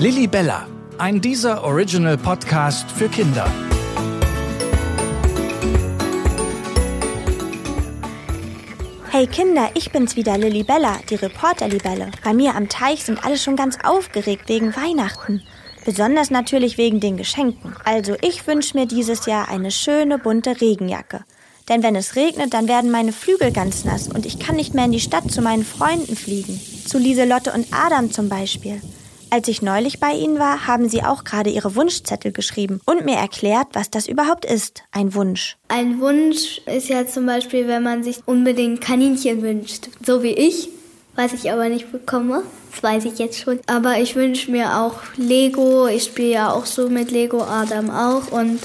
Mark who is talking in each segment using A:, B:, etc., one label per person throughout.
A: Lilly Bella, ein dieser Original Podcast für Kinder.
B: Hey Kinder, ich bin's wieder, Lilly Bella, die Reporter-Libelle. Bei mir am Teich sind alle schon ganz aufgeregt wegen Weihnachten. Besonders natürlich wegen den Geschenken. Also ich wünsche mir dieses Jahr eine schöne bunte Regenjacke. Denn wenn es regnet, dann werden meine Flügel ganz nass und ich kann nicht mehr in die Stadt zu meinen Freunden fliegen. Zu Lieselotte und Adam zum Beispiel. Als ich neulich bei Ihnen war, haben Sie auch gerade Ihre Wunschzettel geschrieben und mir erklärt, was das überhaupt ist, ein Wunsch.
C: Ein Wunsch ist ja zum Beispiel, wenn man sich unbedingt Kaninchen wünscht, so wie ich, was ich aber nicht bekomme. Das weiß ich jetzt schon. Aber ich wünsche mir auch Lego. Ich spiele ja auch so mit Lego Adam auch und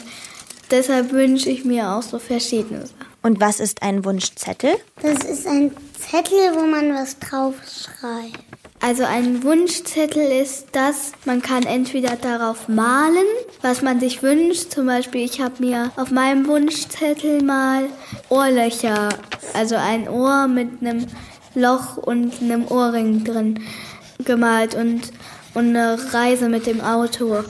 C: deshalb wünsche ich mir auch so verschiedene Sachen.
B: Und was ist ein Wunschzettel?
D: Das ist ein Zettel, wo man was draufschreibt.
C: Also ein Wunschzettel ist das, man kann entweder darauf malen, was man sich wünscht. Zum Beispiel, ich habe mir auf meinem Wunschzettel mal Ohrlöcher, also ein Ohr mit einem Loch und einem Ohrring drin gemalt und, und eine Reise mit dem Auto.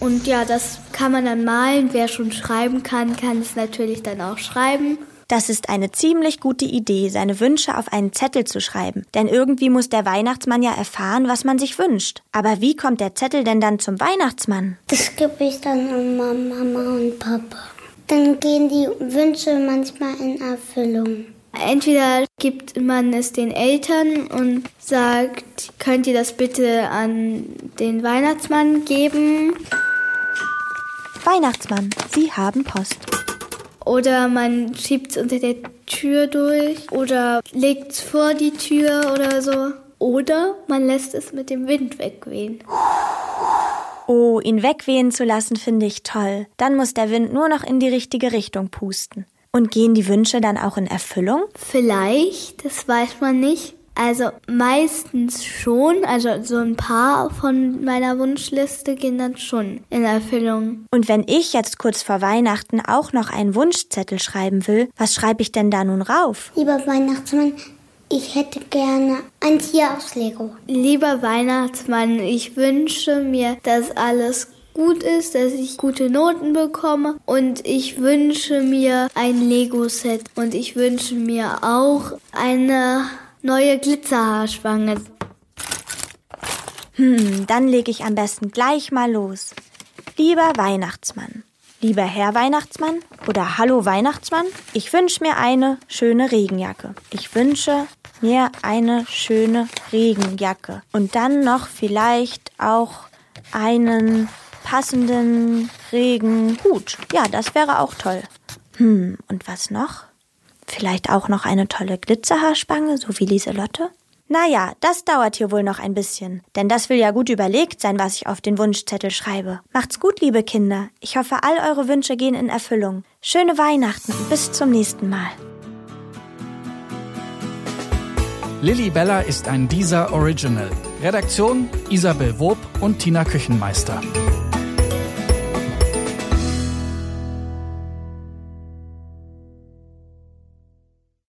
C: Und ja, das kann man dann malen. Wer schon schreiben kann, kann es natürlich dann auch schreiben.
B: Das ist eine ziemlich gute Idee, seine Wünsche auf einen Zettel zu schreiben. Denn irgendwie muss der Weihnachtsmann ja erfahren, was man sich wünscht. Aber wie kommt der Zettel denn dann zum Weihnachtsmann?
D: Das gebe ich dann an Mama und Papa. Dann gehen die Wünsche manchmal in Erfüllung.
C: Entweder gibt man es den Eltern und sagt, könnt ihr das bitte an den Weihnachtsmann geben?
B: Weihnachtsmann, Sie haben Post.
C: Oder man schiebt es unter der Tür durch oder legt es vor die Tür oder so. Oder man lässt es mit dem Wind wegwehen.
B: Oh, ihn wegwehen zu lassen, finde ich toll. Dann muss der Wind nur noch in die richtige Richtung pusten. Und gehen die Wünsche dann auch in Erfüllung?
C: Vielleicht, das weiß man nicht. Also meistens schon, also so ein paar von meiner Wunschliste gehen dann schon in Erfüllung.
B: Und wenn ich jetzt kurz vor Weihnachten auch noch einen Wunschzettel schreiben will, was schreibe ich denn da nun rauf?
D: Lieber Weihnachtsmann, ich hätte gerne ein Tier aus Lego.
C: Lieber Weihnachtsmann, ich wünsche mir, dass alles gut ist, dass ich gute Noten bekomme und ich wünsche mir ein Lego-Set und ich wünsche mir auch eine neue Glitzerhaarspange.
B: Hm, dann lege ich am besten gleich mal los. Lieber Weihnachtsmann, lieber Herr Weihnachtsmann oder Hallo Weihnachtsmann, ich wünsche mir eine schöne Regenjacke. Ich wünsche mir eine schöne Regenjacke. Und dann noch vielleicht auch einen passenden Regenhut. Ja, das wäre auch toll. Hm, und was noch? Vielleicht auch noch eine tolle Glitzerhaarspange, so wie Lieselotte? Naja, das dauert hier wohl noch ein bisschen, denn das will ja gut überlegt sein, was ich auf den Wunschzettel schreibe. Macht's gut, liebe Kinder. Ich hoffe, all eure Wünsche gehen in Erfüllung. Schöne Weihnachten und bis zum nächsten Mal.
A: Lilly Bella ist ein dieser Original. Redaktion Isabel Wob und Tina Küchenmeister.